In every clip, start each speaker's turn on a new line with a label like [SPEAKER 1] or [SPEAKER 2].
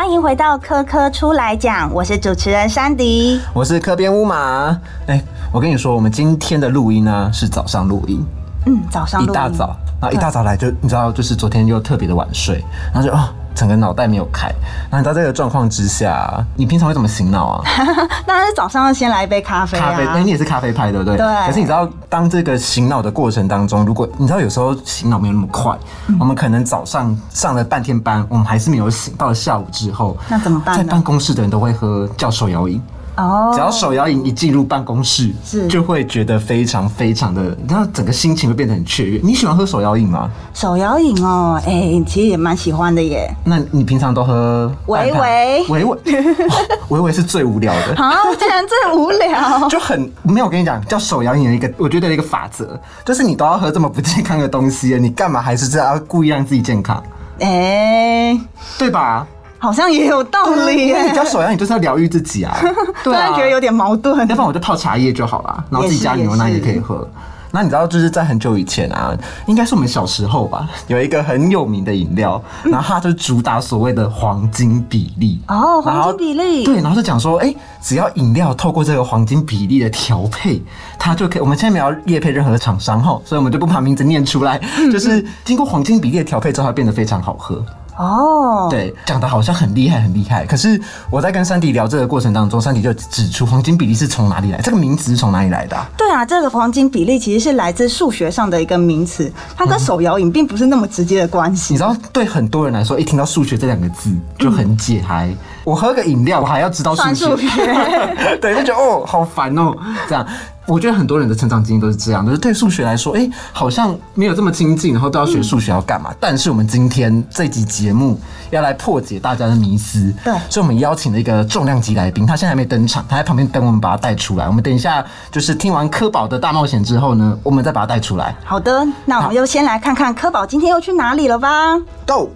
[SPEAKER 1] 欢迎回到科科出来讲，我是主持人珊迪，
[SPEAKER 2] 我是科编乌马。哎，我跟你说，我们今天的录音呢是早上录音，
[SPEAKER 1] 嗯，早上
[SPEAKER 2] 一大早，然后一大早来就你知道，就是昨天又特别的晚睡，然后就哦。整个脑袋没有开，那你在这个状况之下，你平常会怎么醒脑啊？
[SPEAKER 1] 当然是早上要先来一杯咖啡
[SPEAKER 2] 咖啡，那，你也是咖啡派，对不对？
[SPEAKER 1] 对。
[SPEAKER 2] 可是你知道，当这个醒脑的过程当中，如果你知道有时候醒脑没有那么快，我们可能早上上了半天班，我们还是没有醒，到了下午之后，
[SPEAKER 1] 那怎么办？
[SPEAKER 2] 在办公室的人都会喝叫手摇饮。哦，只要手摇饮一进入办公室，
[SPEAKER 1] 是
[SPEAKER 2] 就会觉得非常非常的，然后整个心情会变得很雀跃。你喜欢喝手摇饮吗？
[SPEAKER 1] 手摇饮哦，哎，其实也蛮喜欢的耶。
[SPEAKER 2] 那你平常都喝？
[SPEAKER 1] 维维，
[SPEAKER 2] 维维，维维是最无聊的。
[SPEAKER 1] 啊，竟然最无聊，
[SPEAKER 2] 就很没有。我跟你讲，叫手摇饮的一个，我觉得一个法则，就是你都要喝这么不健康的东西，你干嘛还是这样故意让自己健康？哎，对吧？
[SPEAKER 1] 好像也有道理耶！
[SPEAKER 2] 你叫手摇，你就是要疗愈自己啊。
[SPEAKER 1] 突然觉得有点矛盾。
[SPEAKER 2] 要不然我就泡茶叶就好了，然后自己加牛奶也可以喝。那你知道，就是在很久以前啊，应该是我们小时候吧，有一个很有名的饮料，然后它就主打所谓的黄金比例
[SPEAKER 1] 哦，黄金比例
[SPEAKER 2] 对，然后就讲说，哎，只要饮料透过这个黄金比例的调配，它就可以。我们现在没有叶配任何厂商哈，所以我们就不把名字念出来，就是经过黄金比例的调配之后，它变得非常好喝。哦，对，讲的好像很厉害，很厉害。可是我在跟山迪聊这个过程当中，山迪就指出黄金比例是从哪里来？这个名词是从哪里来的？
[SPEAKER 1] 对啊，这个黄金比例其实是来自数学上的一个名词，它跟手摇饮并不是那么直接的关系。
[SPEAKER 2] 你知道，对很多人来说，一听到数学这两个字就很解嗨。我喝个饮料，我还要知道数
[SPEAKER 1] 学，
[SPEAKER 2] 对，就觉得哦，好烦哦，这样。我觉得很多人的成长经历都是这样，就是对数学来说，哎，好像没有这么亲近，然后都要学数学要干嘛？但是我们今天这集节目要来破解大家的迷思，
[SPEAKER 1] 对，
[SPEAKER 2] 所以我们邀请了一个重量级来宾，他现在还没登场，他在旁边等我们把他带出来。我们等一下就是听完科宝的大冒险之后呢，我们再把他带出来。
[SPEAKER 1] 好的，那我们就先来看看科宝今天又去哪里了吧。
[SPEAKER 2] Go。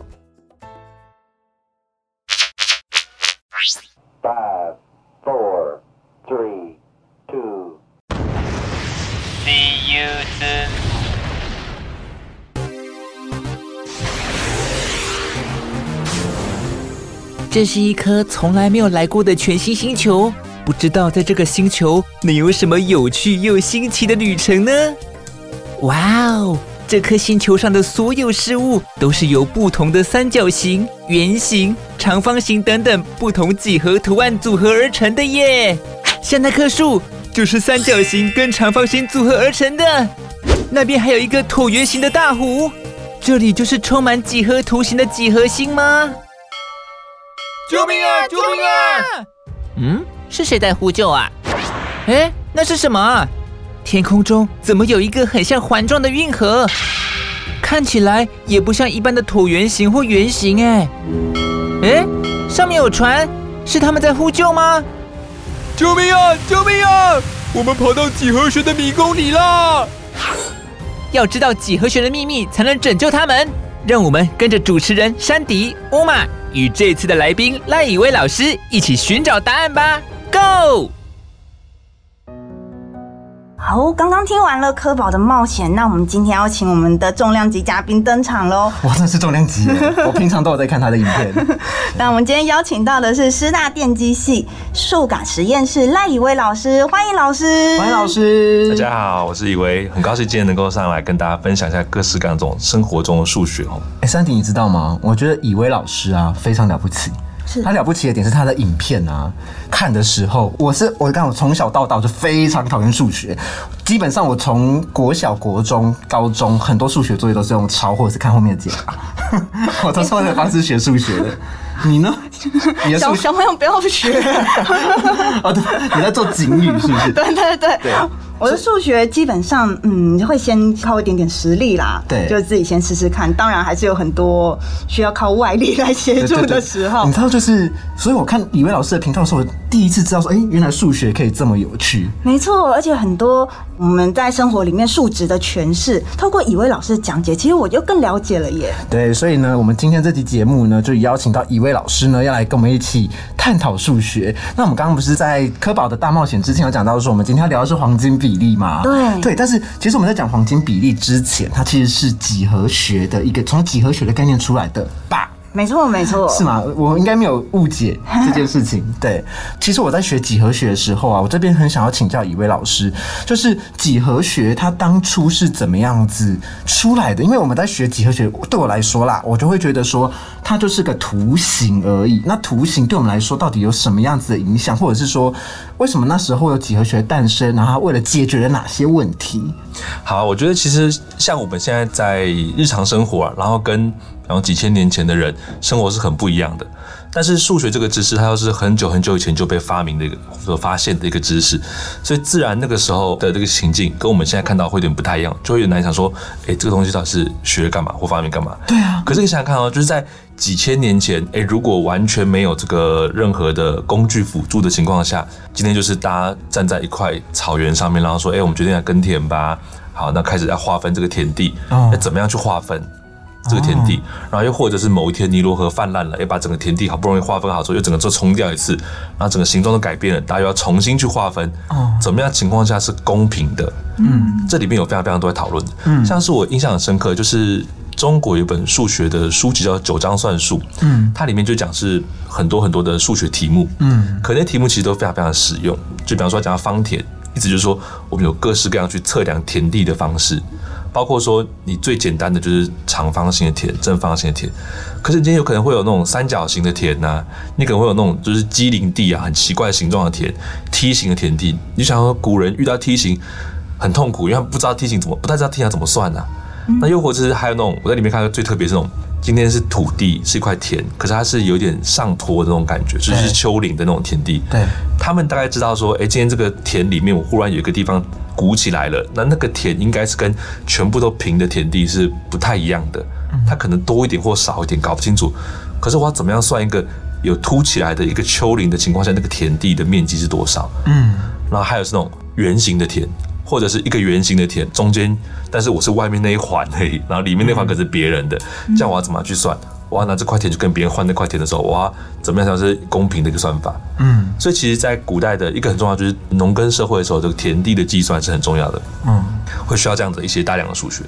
[SPEAKER 3] 这是一颗从来没有来过的全新星球，不知道在这个星球能有什么有趣又新奇的旅程呢？哇哦，这颗星球上的所有事物都是由不同的三角形、圆形、长方形等等不同几何图案组合而成的耶。像那棵树就是三角形跟长方形组合而成的，那边还有一个椭圆形的大湖，这里就是充满几何图形的几何星吗？
[SPEAKER 4] 救命啊！救命啊！
[SPEAKER 3] 嗯，是谁在呼救啊？哎，那是什么？天空中怎么有一个很像环状的运河？看起来也不像一般的椭圆形或圆形哎。哎，上面有船，是他们在呼救吗？
[SPEAKER 4] 救命啊！救命啊！我们跑到几何学的迷宫里啦。
[SPEAKER 3] 要知道几何学的秘密，才能拯救他们。让我们跟着主持人山迪乌玛与这次的来宾赖以威老师一起寻找答案吧，Go！
[SPEAKER 1] 好，刚刚听完了科宝的冒险，那我们今天要请我们的重量级嘉宾登场喽！
[SPEAKER 2] 哇，真的是重量级！我平常都有在看他的影片。
[SPEAKER 1] 那我们今天邀请到的是师大电机系数感实验室赖以威老师，欢迎老师！
[SPEAKER 2] 欢迎老师！
[SPEAKER 5] 大家好，我是以威，很高兴今天能够上来跟大家分享一下各式各样这种生活中的数学哦。
[SPEAKER 2] 哎，山迪，你知道吗？我觉得以威老师啊，非常了不起。他了不起的点是他的影片啊，看的时候，我是我刚我从小到大就非常讨厌数学，基本上我从国小、国中、高中很多数学作业都是用抄或者是看后面的解答，我都是用这个方式学数学的。你呢？
[SPEAKER 1] 你小小朋友不要学。
[SPEAKER 2] 哦，对，你在做警语是不是？
[SPEAKER 1] 对对对。我的数学基本上，嗯，会先靠一点点实力啦，
[SPEAKER 2] 对，
[SPEAKER 1] 就自己先试试看。当然还是有很多需要靠外力来协助的时候。
[SPEAKER 2] 你知道，就是，所以我看李威老师的频道的时候，我第一次知道说，哎，原来数学可以这么有趣。
[SPEAKER 1] 没错，而且很多我们在生活里面数值的诠释，透过以威老师的讲解，其实我就更了解了耶。
[SPEAKER 2] 对，所以呢，我们今天这期节目呢，就邀请到以威老师呢，要来跟我们一起探讨数学。那我们刚刚不是在科宝的大冒险之前有讲到说，我们今天要聊的是黄金比例吗？
[SPEAKER 1] 对。
[SPEAKER 2] 对，但是其实我们在讲黄金比例之前，它其实是几何学的一个从几何学的概念出来的吧？
[SPEAKER 1] 没错没错，
[SPEAKER 2] 是吗？我应该没有误解 这件事情。对，其实我在学几何学的时候啊，我这边很想要请教一位老师，就是几何学它当初是怎么样子出来的？因为我们在学几何学，对我来说啦，我就会觉得说它就是个图形而已。那图形对我们来说到底有什么样子的影响，或者是说为什么那时候有几何学诞生？然后为了解决了哪些问题？
[SPEAKER 5] 好，我觉得其实像我们现在在日常生活、啊，然后跟然后几千年前的人生活是很不一样的。但是数学这个知识，它又是很久很久以前就被发明的一个所发现的一个知识，所以自然那个时候的这个情境跟我们现在看到会有点不太一样，就会有点难想说，哎，这个东西到底是学干嘛或发明干嘛？
[SPEAKER 2] 对啊。
[SPEAKER 5] 可是你想想看哦，就是在几千年前，哎，如果完全没有这个任何的工具辅助的情况下，今天就是大家站在一块草原上面，然后说，哎，我们决定来耕田吧。好，那开始要划分这个田地，要怎么样去划分？这个田地，然后又或者是某一天尼罗河泛滥了，要把整个田地好不容易划分好之后，又整个就冲掉一次，然后整个形状都改变了，大家又要重新去划分，怎么样情况下是公平的？嗯，这里面有非常非常多的讨论，嗯，像是我印象很深刻，就是中国有本数学的书籍叫《九章算术》，嗯，它里面就讲是很多很多的数学题目，嗯，可那题目其实都非常非常实用，就比方说讲到方田，意思就是说我们有各式各样去测量田地的方式。包括说，你最简单的就是长方形的田、正方形的田，可是你今天有可能会有那种三角形的田呐，你可能会有那种就是机灵地啊，很奇怪形状的田，梯形的田地。你想说古人遇到梯形很痛苦，因为他不知道梯形怎么，不太知道梯形怎么算呢？那又或者是还有那种我在里面看到最特别是那种，今天是土地是一块田，可是它是有点上坡的那种感觉，就是丘陵的那种田地。
[SPEAKER 2] 对，
[SPEAKER 5] 他们大概知道说，哎，今天这个田里面我忽然有一个地方。鼓起来了，那那个田应该是跟全部都平的田地是不太一样的，它可能多一点或少一点，搞不清楚。可是我要怎么样算一个有凸起来的一个丘陵的情况下，那个田地的面积是多少？嗯，然后还有是那种圆形的田，或者是一个圆形的田，中间但是我是外面那一环而已，然后里面那环可是别人的，这样我要怎么去算？我要拿这块田去跟别人换那块田的时候，我要怎么样才是公平的一个算法？嗯，所以其实，在古代的一个很重要就是农耕社会的时候，这个田地的计算是很重要的。嗯，会需要这样子一些大量的数学。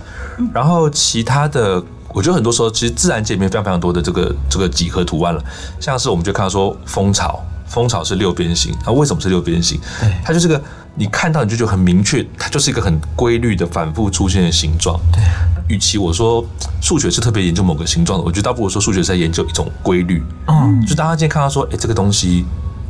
[SPEAKER 5] 然后其他的，我觉得很多时候其实自然界里面非常非常多的这个这个几何图案了，像是我们就看到说蜂巢，蜂巢是六边形，那为什么是六边形？
[SPEAKER 2] 对，
[SPEAKER 5] 它就是个你看到你就觉得很明确，它就是一个很规律的反复出现的形状。
[SPEAKER 2] 对。
[SPEAKER 5] 与其我说数学是特别研究某个形状的，我觉得倒不如说数学是在研究一种规律。嗯，就大家今天看到说，哎，这个东西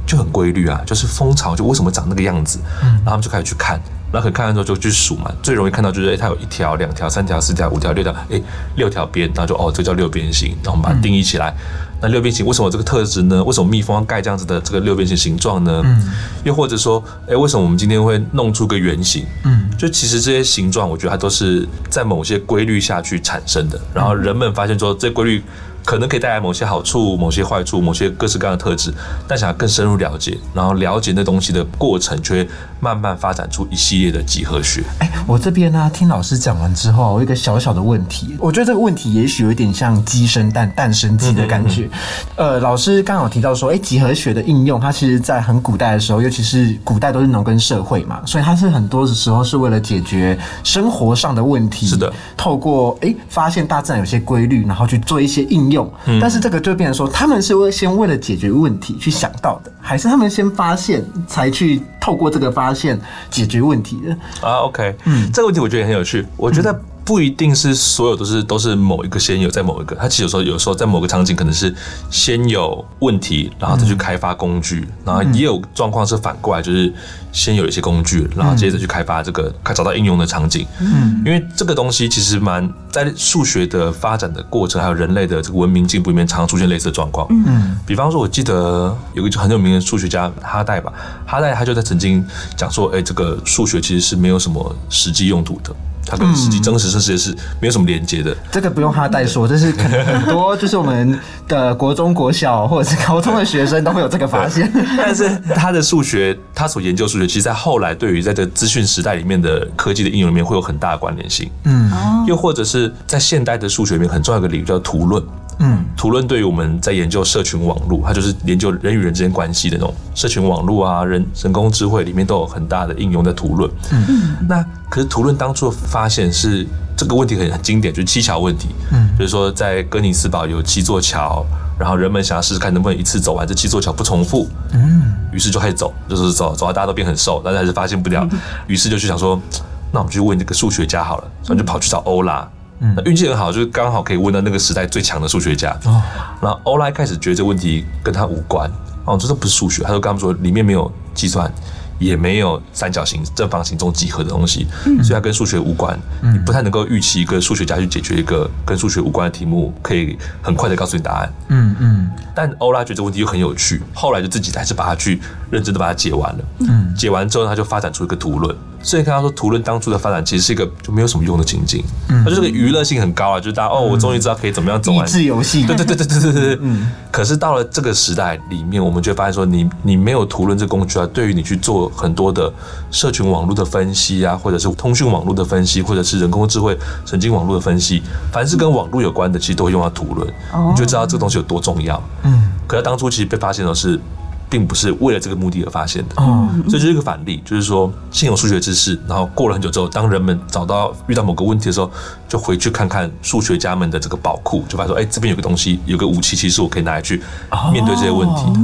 [SPEAKER 5] 就很规律啊，就是蜂巢就为什么长那个样子，嗯然后他们就开始去看，然后可能看完之后就去数嘛，最容易看到就是哎，它有一条、两条、三条、四条、五条、六条，哎，六条边，然后就哦，这叫六边形，然后我们把它定义起来。那六边形为什么这个特质呢？为什么蜜蜂要盖这样子的这个六边形形状呢？嗯，又或者说，哎，为什么我们今天会弄出个圆形？嗯，就其实这些形状，我觉得它都是在某些规律下去产生的。然后人们发现说，这规律。可能可以带来某些好处、某些坏处、某些各式各样的特质，但想要更深入了解，然后了解那东西的过程，就会慢慢发展出一系列的几何学。
[SPEAKER 2] 哎，我这边呢，听老师讲完之后，我有一个小小的问题，我觉得这个问题也许有点像鸡生蛋，蛋生鸡的感觉。呃，老师刚好提到说，哎，几何学的应用，它其实在很古代的时候，尤其是古代都是农耕社会嘛，所以它是很多的时候是为了解决生活上的问题。
[SPEAKER 5] 是的，
[SPEAKER 2] 透过哎发现大自然有些规律，然后去做一些应用。用，但是这个就变成说，他们是为先为了解决问题去想到的，还是他们先发现才去透过这个发现解决问题的
[SPEAKER 5] 啊？OK，嗯，这个问题我觉得也很有趣，我觉得。不一定是所有都是都是某一个先有在某一个，它其实有时候有时候在某个场景可能是先有问题，然后再去开发工具，然后也有状况是反过来，就是先有一些工具，然后接着去开发这个，开找到应用的场景。嗯，因为这个东西其实蛮在数学的发展的过程，还有人类的这个文明进步里面，常常出现类似的状况。嗯，比方说，我记得有个很有名的数学家哈代吧，哈代他就在曾经讲说，哎，这个数学其实是没有什么实际用途的。它跟实际真实世界是没有什么连接的。
[SPEAKER 2] 这个不用他代说，这是可能很多就是我们的国中国小或者是高中的学生都会有这个发现。
[SPEAKER 5] 但是他的数学，他所研究数学，其实在后来对于在这资讯时代里面的科技的应用里面会有很大的关联性。嗯，又或者是在现代的数学里面很重要的领域叫图论。嗯，图论对于我们在研究社群网络，它就是研究人与人之间关系的那种社群网络啊，人人工智慧里面都有很大的应用在图论。嗯，那可是图论当初的发现是这个问题很很经典，就是七桥问题。嗯，就是说在哥尼斯堡有七座桥，然后人们想要试试看能不能一次走完这七座桥不重复。嗯，于是就开始走，就是走走到大家都变很瘦，但是还是发现不了。于是就去想说，那我们去问这个数学家好了，然后就跑去找欧拉。嗯，运气很好，就是刚好可以问到那个时代最强的数学家。哦，然后欧拉一开始觉得这个问题跟他无关。哦，这都不是数学，他就跟他们说里面没有计算。也没有三角形、正方形这种几何的东西，所以它跟数学无关。你不太能够预期一个数学家去解决一个跟数学无关的题目，可以很快的告诉你答案。嗯嗯。但欧拉觉得这个问题又很有趣，后来就自己还是把它去认真的把它解完了。嗯。解完之后，他就发展出一个图论。所以看到说，图论当初的发展其实是一个就没有什么用的情景，它就是个娱乐性很高啊，就是大家哦，我终于知道可以怎么样走完。
[SPEAKER 2] 益智游戏。
[SPEAKER 5] 对对对对对对对。嗯。可是到了这个时代里面，我们就发现说，你你没有图论这工具啊，对于你去做很多的社群网络的分析啊，或者是通讯网络的分析，或者是人工智慧神经网络的分析，凡是跟网络有关的，其实都会用到图论，你就知道这个东西有多重要。嗯。可是当初其实被发现的是。并不是为了这个目的而发现的，所以这是一个反例，就是说现有数学知识，然后过了很久之后，当人们找到遇到某个问题的时候，就回去看看数学家们的这个宝库，就发现说，哎，这边有个东西，有个武器，其实我可以拿来去面对这些问题的。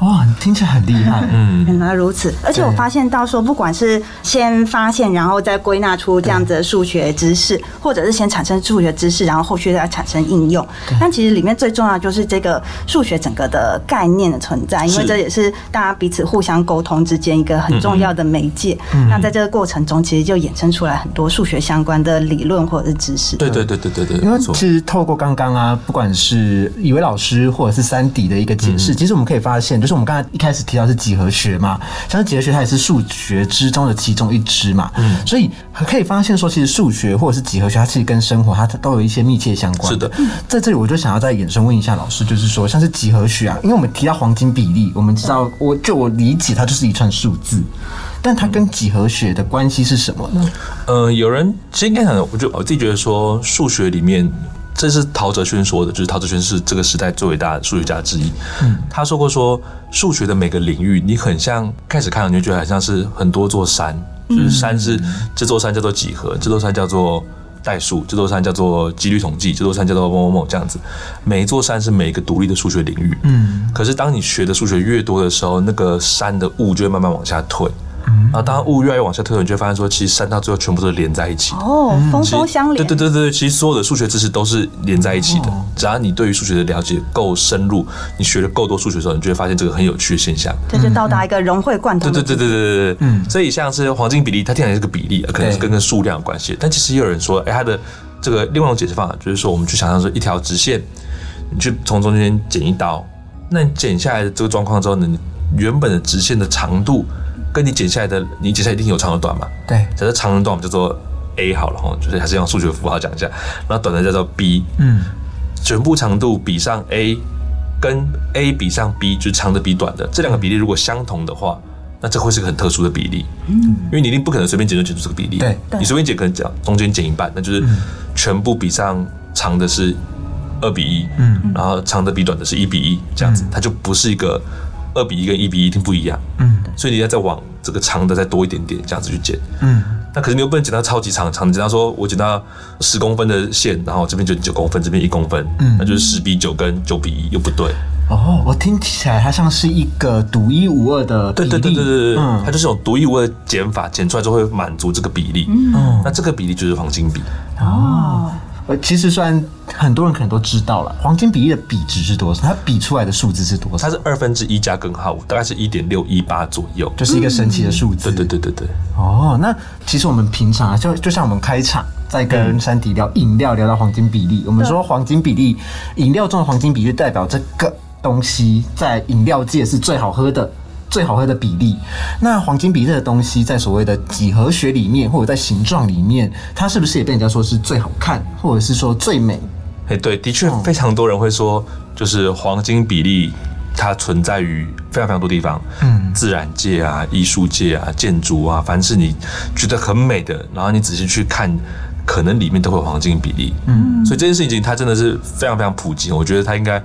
[SPEAKER 2] 哇，听起来很厉害。
[SPEAKER 1] 嗯，原来如此。而且我发现到说，不管是先发现，然后再归纳出这样子的数学知识，或者是先产生数学知识，然后后续再产生应用，但其实里面最重要就是这个数学整个的概念的存在，因为这。这也是大家彼此互相沟通之间一个很重要的媒介。那在这个过程中，其实就衍生出来很多数学相关的理论或者是知识。
[SPEAKER 5] 对对对对对对。
[SPEAKER 2] 因为其实透过刚刚啊，不管是以为老师或者是三底的一个解释，其实我们可以发现，就是我们刚才一开始提到是几何学嘛，像是几何学它也是数学之中的其中一支嘛。嗯。所以可以发现说，其实数学或者是几何学，它其实跟生活它都有一些密切相关。
[SPEAKER 5] 是的。
[SPEAKER 2] 在这里，我就想要再衍生问一下老师，就是说，像是几何学啊，因为我们提到黄金比例，我我们知道，我就我理解，它就是一串数字，但它跟几何学的关系是什么呢？
[SPEAKER 5] 呃，有人其实应该讲，我就我自己觉得说，数学里面，这是陶哲轩说的，就是陶哲轩是这个时代最伟大的数学家之一。嗯，他说过说，数学的每个领域，你很像开始看，你就觉得很像是很多座山，就是山是这座山叫做几何，这座山叫做。代数这座山叫做几率统计，这座山叫做某某某这样子，每一座山是每一个独立的数学领域。嗯，可是当你学的数学越多的时候，那个山的雾就会慢慢往下退。然后当雾越来越往下退，你就会发现说，其实山到最后全部都是连在一起。
[SPEAKER 1] 哦，峰峰相连。
[SPEAKER 5] 对对对对，其实所有的数学知识都是连在一起的。只要你对于数学的了解够深入，你学了够多数学的时候，你就会发现这个很有趣的现象。
[SPEAKER 1] 这就到达一个融会贯通。
[SPEAKER 5] 对对对对对对对。嗯。所以像是黄金比例，它听起来是个比例，可能是跟个数量有关系。但其实也有人说，哎，它的这个另外一种解释方法，就是说我们去想象说一条直线，你去从中间剪一刀，那你剪下来的这个状况之后呢，原本的直线的长度。跟你剪下来的，你剪下来一定有长和短嘛？
[SPEAKER 2] 对，
[SPEAKER 5] 假设长和短，我们叫做 A 好了哈，就是还是用数学符号讲一下。然后短的叫做 B，嗯，全部长度比上 A，跟 A 比上 B，就是长的比短的，这两个比例如果相同的话，那这会是个很特殊的比例。嗯，因为你一定不可能随便剪就剪出这个比例。
[SPEAKER 2] 对，
[SPEAKER 5] 你随便剪可能讲中间剪一半，那就是全部比上长的是二比一，嗯，然后长的比短的是一比一，这样子，它就不是一个。二比一跟一比一一定不一样，嗯，所以你要再往这个长的再多一点点，这样子去剪，嗯，那可是你又不能剪到超级长，长剪到说我剪到十公分的线，然后这边就九公分，这边一公分，嗯，那就是十比九跟九比一又不对。
[SPEAKER 2] 哦，我听起来它像是一个独一无二的
[SPEAKER 5] 对对对对对对，嗯，它就是种独一无二的剪法，剪出来就会满足这个比例，嗯，那这个比例就是黄金比。哦。
[SPEAKER 2] 呃，其实虽然很多人可能都知道了，黄金比例的比值是多少？它比出来的数字是多少？
[SPEAKER 5] 它是二分之一加根号五，大概是一点六一八左右，
[SPEAKER 2] 就是一个神奇的数字。
[SPEAKER 5] 对对对对对。
[SPEAKER 2] 哦，那其实我们平常啊，就就像我们开场在跟山迪聊饮料，聊到黄金比例，我们说黄金比例，饮料中的黄金比例代表这个东西在饮料界是最好喝的。最好喝的比例，那黄金比例的东西在所谓的几何学里面，或者在形状里面，它是不是也被人家说是最好看，或者是说最美？
[SPEAKER 5] 哎，对，的确非常多人会说，就是黄金比例它存在于非常非常多地方，嗯，自然界啊、艺术界啊、建筑啊，凡是你觉得很美的，然后你仔细去看，可能里面都会有黄金比例，嗯，所以这件事情它真的是非常非常普及，我觉得它应该。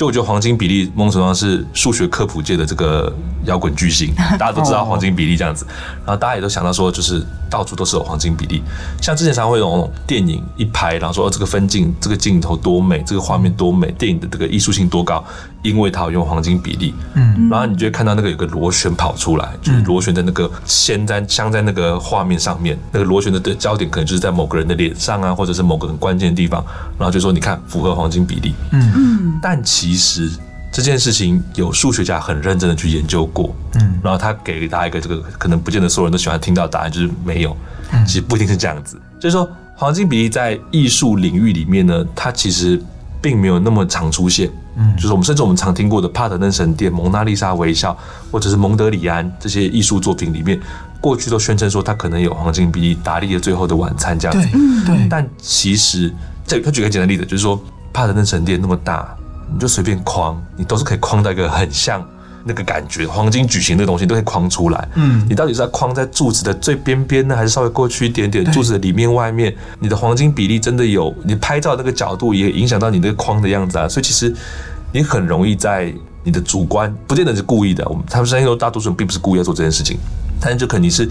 [SPEAKER 5] 就我觉得黄金比例某种程度上是数学科普界的这个摇滚巨星，大家都知道黄金比例这样子，然后大家也都想到说，就是到处都是有黄金比例。像之前常会有那种电影一拍，然后说、哦、这个分镜、这个镜头多美，这个画面多美，电影的这个艺术性多高，因为它有用黄金比例。嗯，然后你就会看到那个有个螺旋跑出来，就是螺旋的那个先在镶在那个画面上面，那个螺旋的的焦点可能就是在某个人的脸上啊，或者是某个很关键的地方，然后就说你看符合黄金比例。嗯嗯，但其实。这件事情有数学家很认真的去研究过，嗯，然后他给大家一个这个可能不见得所有人都喜欢听到的答案，就是没有，其实不一定是这样子。就是说，黄金比例在艺术领域里面呢，它其实并没有那么常出现。嗯，就是我们甚至我们常听过的帕特嫩神殿、蒙娜丽莎微笑，或者是蒙德里安这些艺术作品里面，过去都宣称说它可能有黄金比例，达利的《最后的晚餐》这样子。
[SPEAKER 2] 对，
[SPEAKER 5] 但其实这他举个简单例子，就是说帕特嫩神殿那么大。你就随便框，你都是可以框到一个很像那个感觉，黄金矩形的东西都可以框出来。嗯，你到底是要框在柱子的最边边呢，还是稍微过去一点点，柱子的里面外面？你的黄金比例真的有？你拍照那个角度也影响到你那个框的样子啊。所以其实你很容易在你的主观，不见得是故意的。我们他们相信说，大多数人并不是故意要做这件事情，但是就肯定是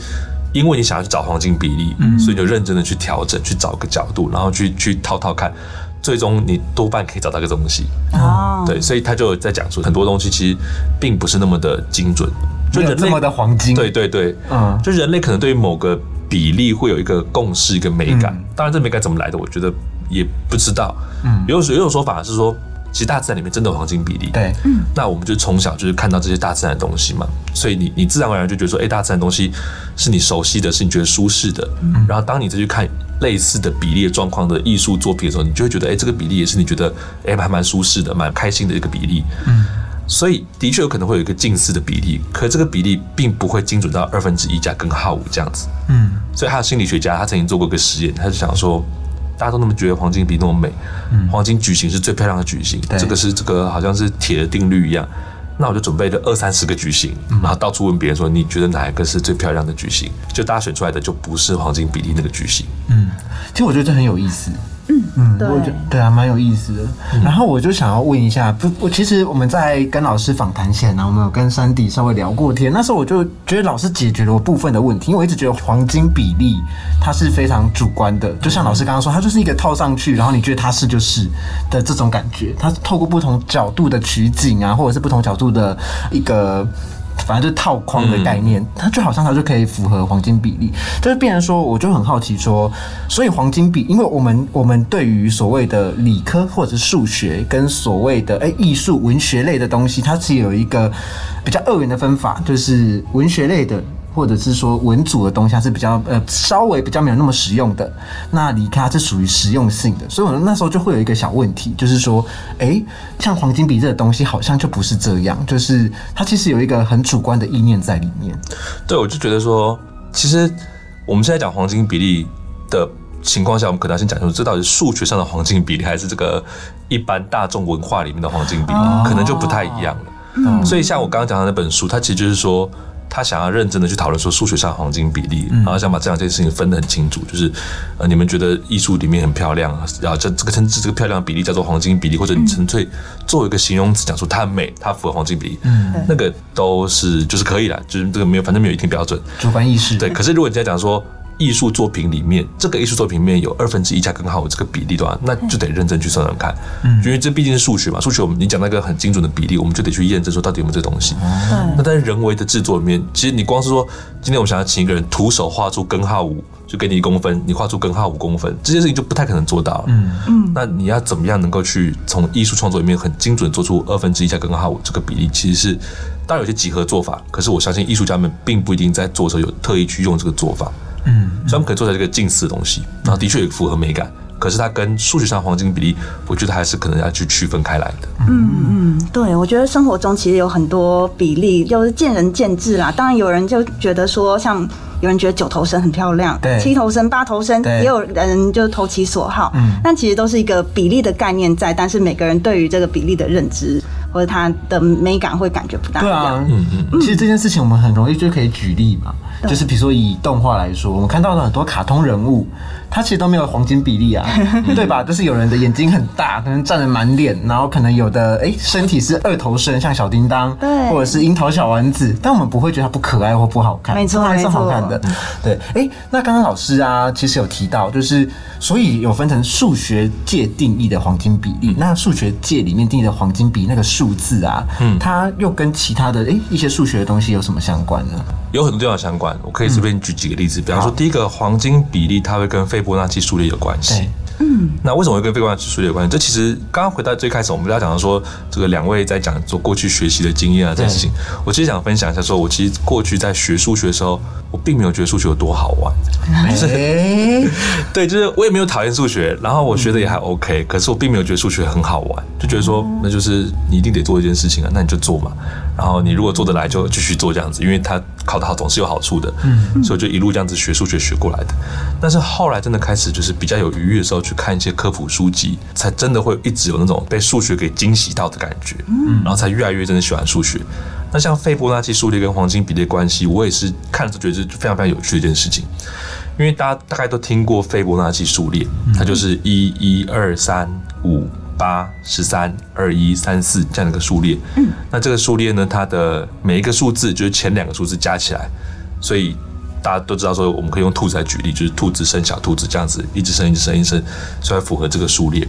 [SPEAKER 5] 因为你想要去找黄金比例，所以就认真的去调整，去找个角度，然后去去套套看。最终你多半可以找到一个东西。哦，对，所以他就在讲说很多东西其实并不是那么的精准，
[SPEAKER 2] 就人这么的黄金，
[SPEAKER 5] 对对对，嗯，就人类可能对于某个比例会有一个共识一个美感，当然这美感怎么来的，我觉得也不知道，嗯，有有种说法是说。其实大自然里面真的有黄金比例，
[SPEAKER 2] 对，
[SPEAKER 5] 嗯，那我们就从小就是看到这些大自然的东西嘛，所以你你自然而然就觉得说，哎，大自然东西是你熟悉的，是你觉得舒适的，嗯，然后当你再去看类似的比例状况的艺术作品的时候，你就会觉得，哎，这个比例也是你觉得，哎，还蛮舒适的，蛮开心的一个比例，嗯，所以的确有可能会有一个近似的比例，可这个比例并不会精准到二分之一加根号五这样子，嗯，所以还有心理学家他曾经做过一个实验，他就想说。大家都那么觉得黄金比那么美，黄金矩形是最漂亮的矩形，这个是这个好像是铁的定律一样。那我就准备了二三十个矩形，然后到处问别人说，你觉得哪一个是最漂亮的矩形？就大家选出来的就不是黄金比例那个矩形。
[SPEAKER 2] 嗯，其实我觉得这很有意思。
[SPEAKER 1] 嗯嗯，对
[SPEAKER 2] 对啊，蛮有意思的。然后我就想要问一下，不，我其实我们在跟老师访谈前呢，我们有跟山迪稍微聊过天。那时候我就觉得老师解决了我部分的问题，因为我一直觉得黄金比例它是非常主观的，就像老师刚刚说，它就是一个套上去，然后你觉得它是就是的这种感觉。它透过不同角度的取景啊，或者是不同角度的一个。反正就是套框的概念，它就好像它就可以符合黄金比例，就是变成说，我就很好奇说，所以黄金比，因为我们我们对于所谓的理科或者是数学跟所谓的哎艺术文学类的东西，它是有一个比较二元的分法，就是文学类的。或者是说文组的东西，它是比较呃稍微比较没有那么实用的。那离开是属于实用性的，所以我那时候就会有一个小问题，就是说，哎，像黄金比这个东西，好像就不是这样，就是它其实有一个很主观的意念在里面。
[SPEAKER 5] 对，我就觉得说，其实我们现在讲黄金比例的情况下，我们可能要先讲清楚，这到底是数学上的黄金比例，还是这个一般大众文化里面的黄金比例，可能就不太一样了。嗯，所以像我刚刚讲的那本书，它其实就是说。他想要认真的去讨论说数学上黄金比例，然后想把这两件事情分得很清楚，就是呃，你们觉得艺术里面很漂亮，然后这这个称之这个漂亮比例叫做黄金比例，或者你纯粹做一个形容词讲出它美，它符合黄金比例，嗯，那个都是就是可以了，就是这个没有，反正没有一定标准，
[SPEAKER 2] 主观意识。
[SPEAKER 5] 对，可是如果你在讲说。艺术作品里面，这个艺术作品里面有二分之一加根号这个比例的话，那就得认真去算算看，嗯，因为这毕竟是数学嘛，数学我们你讲那个很精准的比例，我们就得去验证说到底有没有这东西。那在人为的制作里面，其实你光是说今天我们想要请一个人徒手画出根号五，就给你一公分，你画出根号五公分，这件事情就不太可能做到。嗯嗯，那你要怎么样能够去从艺术创作里面很精准做出二分之一加根号五这个比例？其实是当然有些几何做法，可是我相信艺术家们并不一定在做的时候有特意去用这个做法。嗯，所以他们可以做出来这个近似的东西，然后的确也符合美感。可是它跟数学上黄金比例，我觉得还是可能要去区分开来的。
[SPEAKER 1] 嗯嗯，对，我觉得生活中其实有很多比例，就是见仁见智啦。当然有人就觉得说，像有人觉得九头身很漂亮，
[SPEAKER 2] 对，
[SPEAKER 1] 七头身、八头身，也有人就投其所好。嗯，但其实都是一个比例的概念在，但是每个人对于这个比例的认知或者它的美感会感觉不大一样。
[SPEAKER 2] 嗯嗯，其实这件事情我们很容易就可以举例嘛。就是比如说以动画来说，我们看到的很多卡通人物，他其实都没有黄金比例啊，对吧？就是有人的眼睛很大，可能占了满脸，然后可能有的哎、身体是二头身，像小叮当，
[SPEAKER 1] 对。
[SPEAKER 2] 或者是樱桃小丸子，但我们不会觉得它不可爱或不好看，
[SPEAKER 1] 没错
[SPEAKER 2] 还是好看的。对，哎、那刚刚老师啊，其实有提到，就是所以有分成数学界定义的黄金比例，那数学界里面定义的黄金比那个数字啊，嗯，它又跟其他的哎、一些数学的东西有什么相关呢？
[SPEAKER 5] 有很多地方相关，我可以随便举几个例子。比方说，第一个黄金比例，它会跟斐波那契数列有关系
[SPEAKER 2] 嗯。
[SPEAKER 5] 那为什么会跟斐波那契数列有关系？这其实刚刚回到最开始，我们大家讲到说，这个两位在讲做过去学习的经验啊这件事情，我其实想分享一下，说我其实过去在学数学的时候，我并没有觉得数学有多好玩。
[SPEAKER 2] 就是、
[SPEAKER 5] 对，就是我也没有讨厌数学，然后我学的也还 OK，、可是我并没有觉得数学很好玩，就觉得说那就是你一定得做一件事情啊，那你就做嘛。然后你如果做得来，就继续做这样子，因为他考得好总是有好处的。嗯，所以就一路这样子学数学学过来的。但是后来真的开始就是比较有余裕的时候去看一些科普书籍，才真的会一直有那种被数学给惊喜到的感觉。嗯，然后才越来越真的喜欢数学。那像斐波那契数列跟黄金比例的关系，我也是看了就觉得是非常非常有趣的一件事情。因为大家大概都听过斐波那契数列，它就是一一二三五八十三二一三四这样的一个数列。嗯，那这个数列呢，它的每一个数字就是前两个数字加起来，所以大家都知道说，我们可以用兔子来举例，就是兔子生小兔子这样子，一直生一直生一直生，所以它符合这个数列。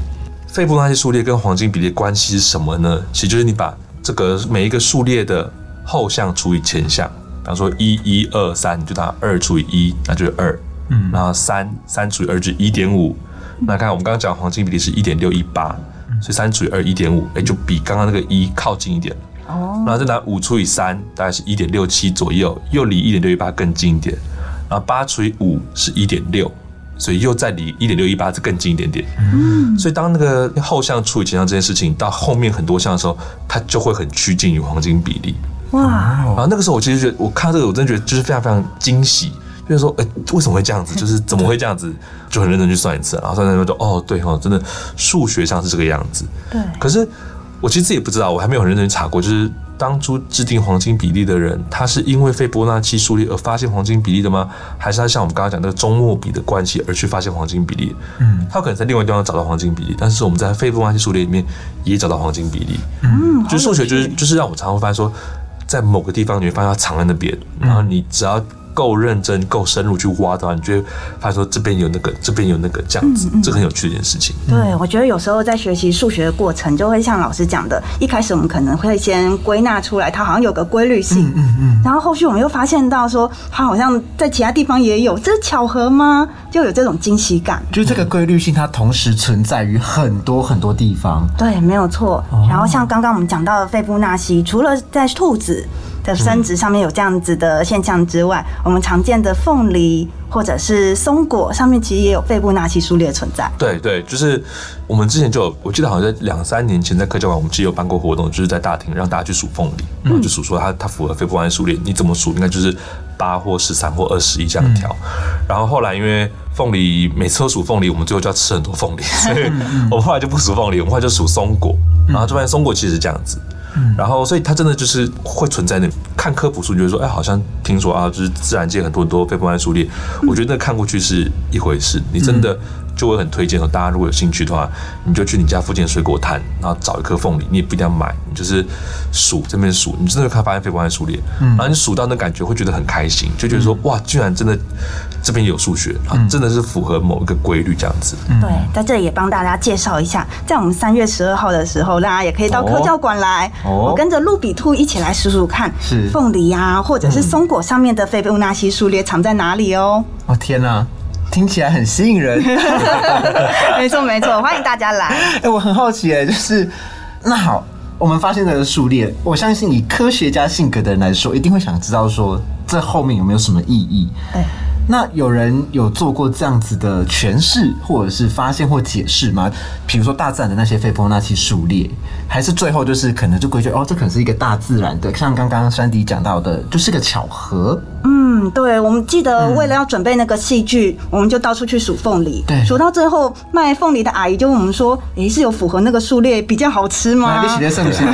[SPEAKER 5] 肺部那些数列跟黄金比例的关系是什么呢？其实就是你把这个每一个数列的后项除以前项，比方说一一二三，你就拿二除以一，那就是二。嗯，然后三三除以二就是一点五。那看我们刚刚讲黄金比例是一点六一八，所以三除以二一点五，哎，就比刚刚那个一靠近一点。哦，然后再拿五除以三，大概是一点六七左右，又离一点六一八更近一点。然后八除以五是一点六，所以又再离一点六一八再更近一点点。嗯，所以当那个后项除以前项这件事情到后面很多项的时候，它就会很趋近于黄金比例。
[SPEAKER 1] 哇，
[SPEAKER 5] 然后那个时候我其实觉得，我看到这个我真的觉得就是非常非常惊喜，就是说，哎、为什么会这样子？就是怎么会这样子？就很认真去算一次，然后算算算就，哦，对哦，真的数学上是这个样子。
[SPEAKER 1] 对
[SPEAKER 5] 可是我其实自己也不知道，我还没有很认真查过，就是当初制定黄金比例的人，他是因为斐波那契数列而发现黄金比例的吗？还是他像我们刚刚讲那个中末比的关系而去发现黄金比例？嗯，他可能在另外地方找到黄金比例，但是我们在斐波那契数列里面也找到黄金比例。
[SPEAKER 1] 嗯，
[SPEAKER 5] 就是数学就是就是让我常常会发现说，在某个地方你会发现它藏在那边，然后你只要够认真、够深入去挖的话，你就会发现说这边有那个，这边有那个这样子，这很有趣的一件事情。
[SPEAKER 1] 对，我觉得有时候在学习数学的过程，就会像老师讲的，一开始我们可能会先归纳出来，它好像有个规律性，嗯嗯，然后后续我们又发现到说，它好像在其他地方也有，这是巧合吗？就有这种惊喜感。
[SPEAKER 2] 就是这个规律性，它同时存在于很多很多地方。
[SPEAKER 1] 对，没有错。然后像刚刚我们讲到的费布纳西，除了在兔子的生殖上面有这样子的现象之外，我们常见的凤梨或者是松果上面其实也有斐波那契数列存在。
[SPEAKER 5] 对对，就是我们之前就有，我记得好像在两三年前在科教馆，我们其实有办过活动，就是在大厅让大家去数凤梨，然后就数说它它符合斐波那契数列，你怎么数应该就是八或十三或二十一这样调。然后后来因为凤梨每次都数凤梨，我们最后就要吃很多凤梨，所以我们后来就不数凤梨，我们后来就数松果，然后就发现松果其实是这样子。然后，所以它真的就是会存在那看科普书，你就会说，哎，好像听说啊，就是自然界很多很多非波那契数列，我觉得那看过去是一回事，你真的就会很推荐说，大家如果有兴趣的话，你就去你家附近的水果摊，然后找一颗凤梨，你也不一定要买，你就是数这边数，你真的会看发现斐波那契数列，然后你数到那感觉会觉得很开心，就觉得说，哇，居然真的这边有数学，啊，真的是符合某一个规律这样子。
[SPEAKER 1] 对，在这里也帮大家介绍一下，在我们三月十二号的时候，大家也可以到科教馆来，
[SPEAKER 2] 哦。
[SPEAKER 1] 我跟着路比兔一起来数数看，
[SPEAKER 2] 是。
[SPEAKER 1] 凤梨啊，或者是松果上面的斐波那契数列藏在哪里哦。
[SPEAKER 2] 哦天哪、听起来很吸引人。
[SPEAKER 1] 没错没错，欢迎大家来。
[SPEAKER 2] 哎、我很好奇、哎，就是那好，我们发现这个数列，我相信以科学家性格的人来说，一定会想知道说这后面有没有什么意义。
[SPEAKER 1] 对。
[SPEAKER 2] 那有人有做过这样子的诠释，或者是发现或解释吗？比如说大自然的那些斐波那契数列，还是最后就是可能就归咎哦，这可能是一个大自然的，像刚刚山迪讲到的，就是个巧合。
[SPEAKER 1] 嗯，对，我们记得为了要准备那个戏剧，我们就到处去数凤梨。
[SPEAKER 2] 对
[SPEAKER 1] 数到最后卖凤梨的阿姨就问我们说：“诶，是有符合那个数列比较好吃吗
[SPEAKER 2] 来，？”一起在剩下。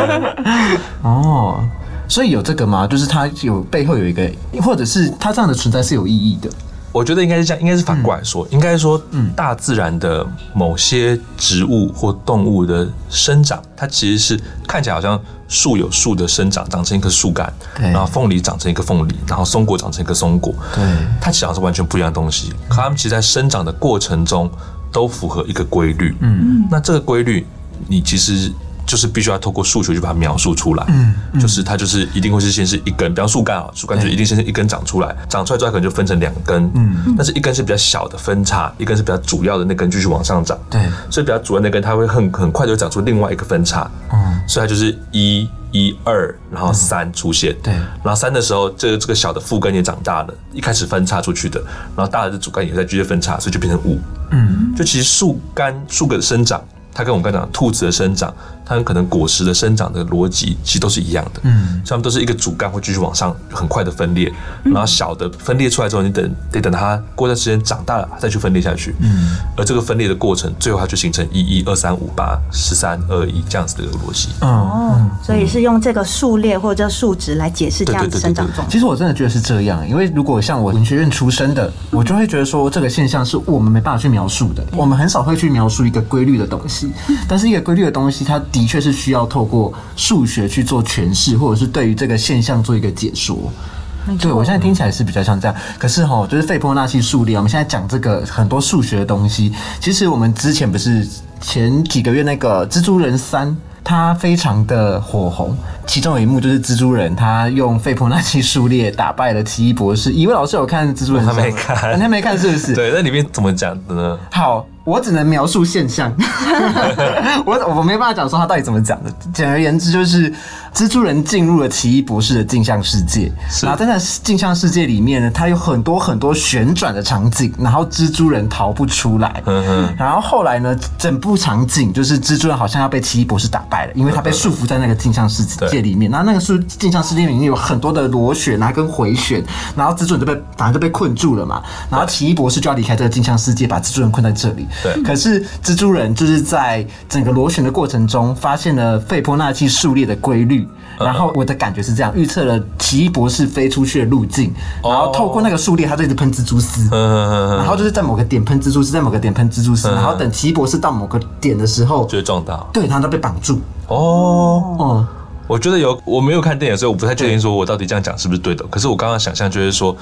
[SPEAKER 2] 哦，所以有这个吗？就是它有背后有一个，或者是它这样的存在是有意义的。
[SPEAKER 5] 我觉得应该是这样，应该是反过来说，应该说，嗯，大自然的某些植物或动物的生长，它其实是看起来好像树有树的生长，长成一棵树干，然后凤梨长成一个凤梨，然后松果长成一个松果，
[SPEAKER 2] 对
[SPEAKER 5] 它其实是完全不一样的东西，可它们其实在生长的过程中都符合一个规律，嗯，那这个规律，你其实。就是必须要透过数学去把它描述出来，嗯，就是它就是一定会是先是一根，比方树干啊，树干就一定先是一根长出来，长出来之后可能就分成两根，嗯，但是一根是比较小的分叉，一根是比较主要的那根继续往上长，
[SPEAKER 2] 对。
[SPEAKER 5] 所以比较主要那根它会很很快就长出另外一个分叉，嗯，所以它就是一一二，然后三出现，
[SPEAKER 2] 对。
[SPEAKER 5] 然后三的时候，这个这个小的副根也长大了，一开始分叉出去的，然后大的主干也在继续分叉，所以就变成五，嗯，就其实树干树根的生长。它跟我们刚才讲兔子的生长，它很可能果实的生长的逻辑其实都是一样的，嗯，它们都是一个主干会继续往上很快的分裂，然后小的分裂出来之后，你等得等它过段时间长大了再去分裂下去，嗯，而这个分裂的过程，最后它就形成一一二三五八十三二一这样子的一个逻辑，
[SPEAKER 1] 哦，所以是用这个数列或者数值来解释这样子生长状况。
[SPEAKER 2] 其实我真的觉得是这样，因为如果像我文学院出身的，我就会觉得说这个现象是我们没办法去描述的，我们很少会去描述一个规律的东西。但是一个规律的东西，它的确是需要透过数学去做诠释，或者是对于这个现象做一个解说。对，我现在听起来是比较像这样。可是哈，就是费波纳契数列，我们现在讲这个很多数学的东西，其实我们之前不是前几个月那个蜘蛛人三。它非常的火红，其中有一幕就是蜘蛛人他用费波纳契数列打败了奇异博士。一位老师有看蜘蛛人
[SPEAKER 5] 我
[SPEAKER 2] 三吗？
[SPEAKER 5] 还没看
[SPEAKER 2] 你还没看是不是？
[SPEAKER 5] 对，那里面怎么讲的呢？
[SPEAKER 2] 好，我只能描述现象，我我没办法讲说他到底怎么讲的。简而言之，就是蜘蛛人进入了奇异博士的镜像世界，然后在那镜像世界里面呢，它有很多很多旋转的场景，然后蜘蛛人逃不出来。
[SPEAKER 5] 嗯哼，
[SPEAKER 2] 然后后来呢，整部场景就是蜘蛛人好像要被奇异博士打败了，因为他被束缚在那个镜像世界里面。然后那个是镜像世界里面有很多的螺旋，然后跟回旋，然后蜘蛛人就被反正就被困住了嘛。然后奇异博士就要离开这个镜像世界，把蜘蛛人困在这里。
[SPEAKER 5] 对
[SPEAKER 2] 可是蜘蛛人就是在整个螺旋的过程中，发现了费波纳契数列的规律。然后我的感觉是这样，预测了奇异博士飞出去的路径，然后透过那个数列，他就一直喷蜘蛛丝。
[SPEAKER 5] 嗯，
[SPEAKER 2] 然后就是在某个点喷蜘蛛丝，在某个点喷蜘蛛丝，然后等奇异博士到某个点的时候，
[SPEAKER 5] 就会撞到。
[SPEAKER 2] 对，他都被绑住。
[SPEAKER 5] 哦，
[SPEAKER 2] 哦，
[SPEAKER 5] 我觉得有，我没有看电影，所以我不太确定说我到底这样讲是不是对的。可是我刚刚想象就是说，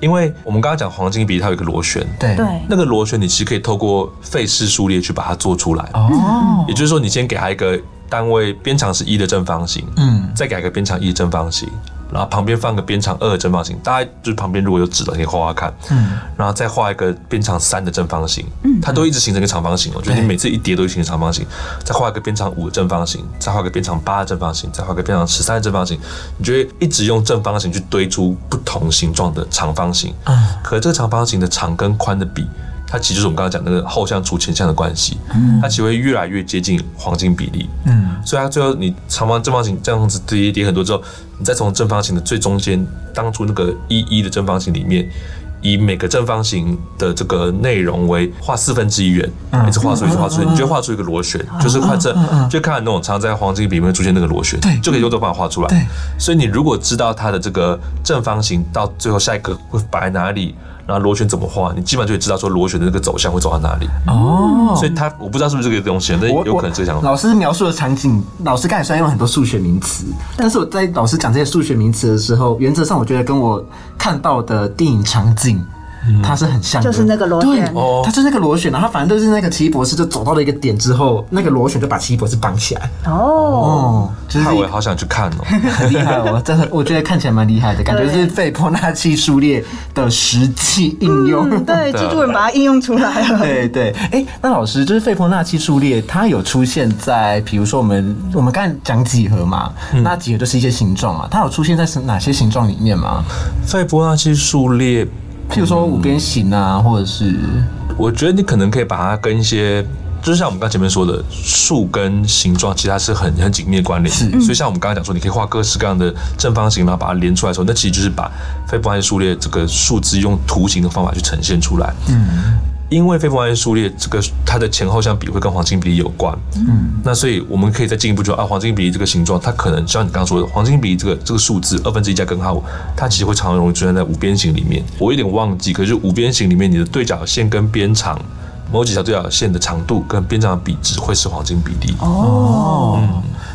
[SPEAKER 5] 因为我们刚刚讲黄金比它有一个螺旋，
[SPEAKER 2] 对。
[SPEAKER 1] 对，
[SPEAKER 5] 那个螺旋你其实可以透过费氏数列去把它做出来。
[SPEAKER 2] 哦，
[SPEAKER 5] 也就是说，你先给它一个单位边长是一的正方形，
[SPEAKER 2] 嗯，
[SPEAKER 5] 再给它一个边长一的正方形，然后旁边放个边长二的正方形，大家就是旁边如果有纸的，可以画画看，嗯，然后再画一个边长三的正方形，嗯，它都一直形成一个长方形哦，就是你每次一叠都会形成长方形，再画一个边长五的正方形，再画一个边长八的正方形，再画一个边长十三的正方形，你就会一直用正方形去堆出不同形状的长方形，嗯，可这个长方形的长跟宽的比。它其实就是我们刚刚讲那个后项除前项的关系，它其实会越来越接近黄金比例，嗯，所以它最后你长方正方形这样子叠叠很多之后，你再从正方形的最中间，当初那个一一的正方形里面，以每个正方形的这个内容为画四分之一圆，一直画出，一直画出，你就画出一个螺旋，就是画这，就看那种常在黄金比例面出现那个螺旋，
[SPEAKER 2] 对。
[SPEAKER 5] 就可以用这个方法画出来。
[SPEAKER 2] 对，
[SPEAKER 5] 所以你如果知道它的这个正方形到最后下一个会摆在哪里，然后螺旋怎么画，你基本上就会知道说螺旋的那个走向会走到哪里。
[SPEAKER 2] 哦，
[SPEAKER 5] 所以它我不知道是不是这个东西，但有可能这个想法。
[SPEAKER 2] 老师描述的场景，老师刚才虽然用很多数学名词，但是我在老师讲这些数学名词的时候，原则上我觉得跟我看到的电影场景。它是很像的，
[SPEAKER 1] 就是那个螺旋，
[SPEAKER 5] 哦
[SPEAKER 2] 它就是那个螺旋，然后反正就是那个奇异博士就走到了一个点之后，那个螺旋就把奇异博士绑起来。
[SPEAKER 1] 哦，
[SPEAKER 2] 哦，就是
[SPEAKER 5] 我也好想去看哦。
[SPEAKER 2] 很 厉害哦，真的，我觉得看起来蛮厉害的，感觉是费波纳契数列的实际应用。
[SPEAKER 1] 嗯，对，蜘蛛人把它应用出来了。
[SPEAKER 2] 对对，哎、那老师就是费波纳契数列，它有出现在，比如说我们我们刚才讲几何嘛，那几何就是一些形状嘛，它有出现在是哪些形状里面吗？
[SPEAKER 5] 费波那契数列，
[SPEAKER 2] 譬如说五边形啊，或者是
[SPEAKER 5] 我觉得你可能可以把它跟一些。就是像我们刚前面说的，数跟形状其实它是很很紧密的关联。
[SPEAKER 2] 是
[SPEAKER 5] 所以像我们刚刚讲说，你可以画各式各样的正方形，然后把它连出来的时候，那其实就是把费波那契数列这个数字用图形的方法去呈现出来。嗯，因为非波那契数列这个它的前后相比会跟黄金比例有关，嗯，那所以我们可以再进一步说啊，黄金比例这个形状，它可能像你刚刚说的，黄金比例这个这个数字二分之一加根号五，它其实会常常容易出现在五边形里面。我有点忘记，可是五边形里面你的对角线跟边长。某几条对角线的长度跟边长的比值会是黄金比例。
[SPEAKER 2] 哦，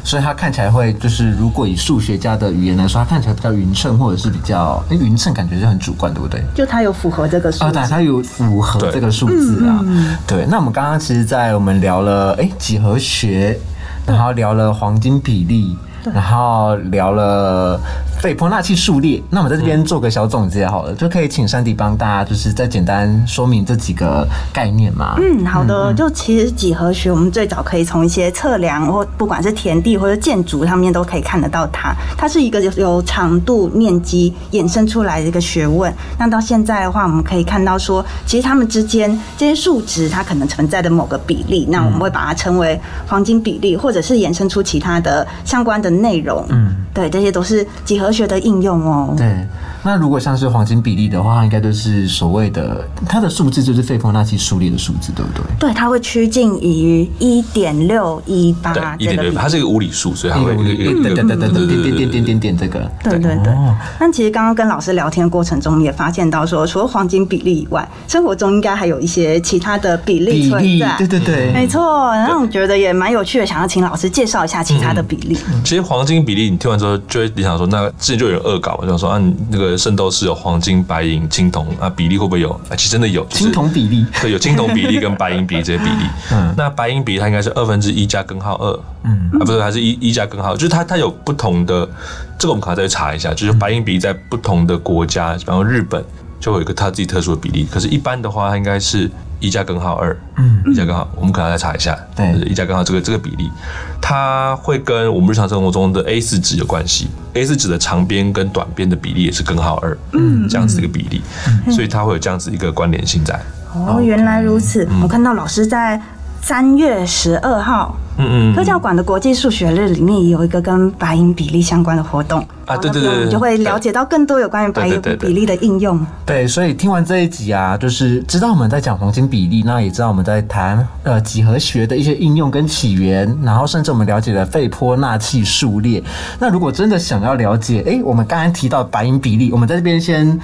[SPEAKER 2] 所以它看起来会就是，如果以数学家的语言来说，它看起来比较匀称，或者是比较哎匀称，感觉就很主观，对不对？
[SPEAKER 1] 就它有符合这个数
[SPEAKER 2] 啊，
[SPEAKER 1] 字。
[SPEAKER 2] 对，它有符合这个数字啊。对，那我们刚刚其实，在我们聊了哎几何学，然后聊了黄金比例，然后聊了斐波那契数列。那我们在这边做个小总结好了，就可以请珊迪帮大家就是再简单说明这几个概念嘛。
[SPEAKER 1] 嗯，好的。就其实几何学，我们最早可以从一些测量或不管是田地或者建筑上面都可以看得到它。它是一个有有长度、面积衍生出来的一个学问。那到现在的话，我们可以看到说，其实它们之间这些数值它可能存在的某个比例，那我们会把它称为黄金比例，或者是衍生出其他的相关的内容。嗯，对，这些都是几何学的应用哦。
[SPEAKER 2] 对，那如果像是黄金比例的话，应该就是所谓的它的数字就是费波那契数列的数字，对不对？
[SPEAKER 1] 对，它会趋近于一点六一八
[SPEAKER 5] 对，一点六，
[SPEAKER 1] 这个比
[SPEAKER 5] 它是一个无理数，所以它会
[SPEAKER 2] 对对对对对对对点点点点点这个。
[SPEAKER 1] 对对对
[SPEAKER 2] 哦，
[SPEAKER 1] 但其实刚刚跟老师聊天过程中，也发现到说，除了黄金比例以外，生活中应该还有一些其他的比例存在。，
[SPEAKER 2] 对对对，
[SPEAKER 1] 没错，那我觉得也蛮有趣的，想要请老师介绍一下其他的比例。
[SPEAKER 5] 其实黄金比例，你听完之后就会你想说，那之前就有人恶搞嘛，就说啊，你那个圣斗士有黄金、白银、青铜啊，比例会不会有？啊，其实真的有，就是
[SPEAKER 2] 青铜比例。
[SPEAKER 5] 对，有青铜比例跟白银比例这些比例。
[SPEAKER 2] 嗯
[SPEAKER 5] 那白银比例它应该是二分之一加根号二，嗯，啊，不是，还是一一加根号，就是它它有不同的，这个我们可能再去查一下，就是白银比例在不同的国家，比方说日本就会有一个它自己特殊的比例，可是一般的话，它应该是一加根号二，嗯，一加根号，我们可能要再查一下，
[SPEAKER 2] 对。
[SPEAKER 5] 就是一加根号这个这个比例，它会跟我们日常生活中的 A 四纸有关系，A 四纸的长边跟短边的比例也是根号二，嗯，这样子一个比例，所以它会有这样子一个关联性在。
[SPEAKER 1] 哦，原来如此。我看到老师在三月十二号
[SPEAKER 5] 嗯嗯
[SPEAKER 1] 科教馆的国际数学日里面也有一个跟白银比例相关的活动
[SPEAKER 5] 啊对对对对
[SPEAKER 1] 然后那边我们就会了解到更多有关于白银比例的应用。
[SPEAKER 2] 对，所以听完这一集啊，就是知道我们在讲黄金比例，那也知道我们在谈呃几何学的一些应用跟起源，然后甚至我们了解了费波那契数列。那如果真的想要了解，哎，我们刚才提到白银比例，我们在这边先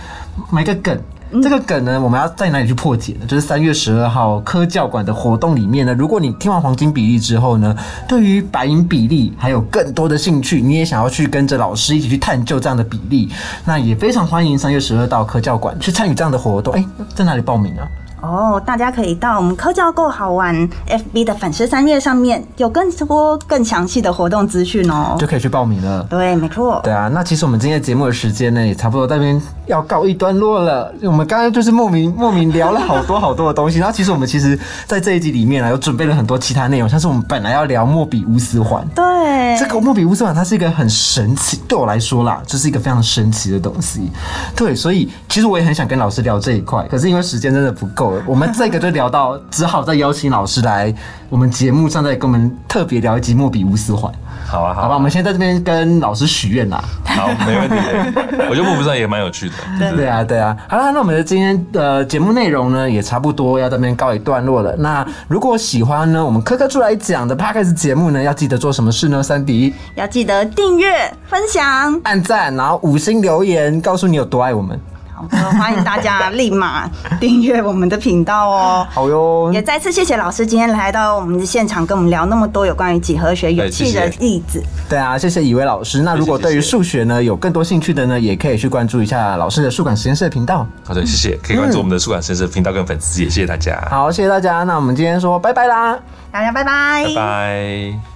[SPEAKER 2] 埋个梗。这个梗呢，我们要在哪里去破解呢？就是三月十二号科教馆的活动里面呢，如果你听完黄金比例之后呢，对于白银比例还有更多的兴趣，你也想要去跟着老师一起去探究这样的比例，那也非常欢迎三月十二到科教馆去参与这样的活动。哎、在哪里报名啊？
[SPEAKER 1] 哦，大家可以到我们科教够好玩 FB 的粉丝三页上面有更多更详细的活动资讯哦
[SPEAKER 2] 就。可以去报名了。
[SPEAKER 1] 对，没错。
[SPEAKER 2] 对啊，那其实我们今天节目的时间呢，也差不多在这边要告一段落了。我们刚刚就是莫名莫名聊了好多好多的东西，然后其实我们其实，在这一集里面呢，有准备了很多其他内容，像是我们本来要聊莫比乌斯环。
[SPEAKER 1] 对，
[SPEAKER 2] 这个莫比乌斯环它是一个很神奇，对我来说啦，这是一个非常神奇的东西。对，所以其实我也很想跟老师聊这一块，可是因为时间真的不够了，我们这个就聊到，只好再邀请老师来我们节目上再跟我们特别聊一集莫比乌斯环。
[SPEAKER 5] 好啊，好啊
[SPEAKER 2] 好吧，我们先在这边跟老师许愿啦。
[SPEAKER 5] 好，没问题。我觉得幕布上也蛮有趣的。
[SPEAKER 2] 对啊，对啊。好了，那我们的今天的节目内容呢，也差不多要在这边告一段落了。那如果喜欢呢，我们科科出来讲的 podcast 节目呢，要记得做什么事呢？三迪
[SPEAKER 1] 要记得订阅、分享。
[SPEAKER 2] 按赞，然后五星留言，告诉你有多爱我们。
[SPEAKER 1] 好的，欢迎大家立马订阅我们的频道哦。
[SPEAKER 2] 好哟，
[SPEAKER 1] 也再次谢谢老师今天来到我们的现场，跟我们聊那么多有关于几何学有趣的
[SPEAKER 5] 哎谢谢
[SPEAKER 1] 例子。
[SPEAKER 2] 对啊，谢谢以为老师。那如果对于数学呢有更多兴趣的呢，也可以去关注一下老师的数感实验室的频道。
[SPEAKER 5] 好的，谢谢，可以关注我们的数感实验室频道跟粉丝，也谢谢大家，
[SPEAKER 2] 好，谢谢大家。那我们今天说拜拜啦。
[SPEAKER 1] 大家拜拜，
[SPEAKER 5] 拜拜。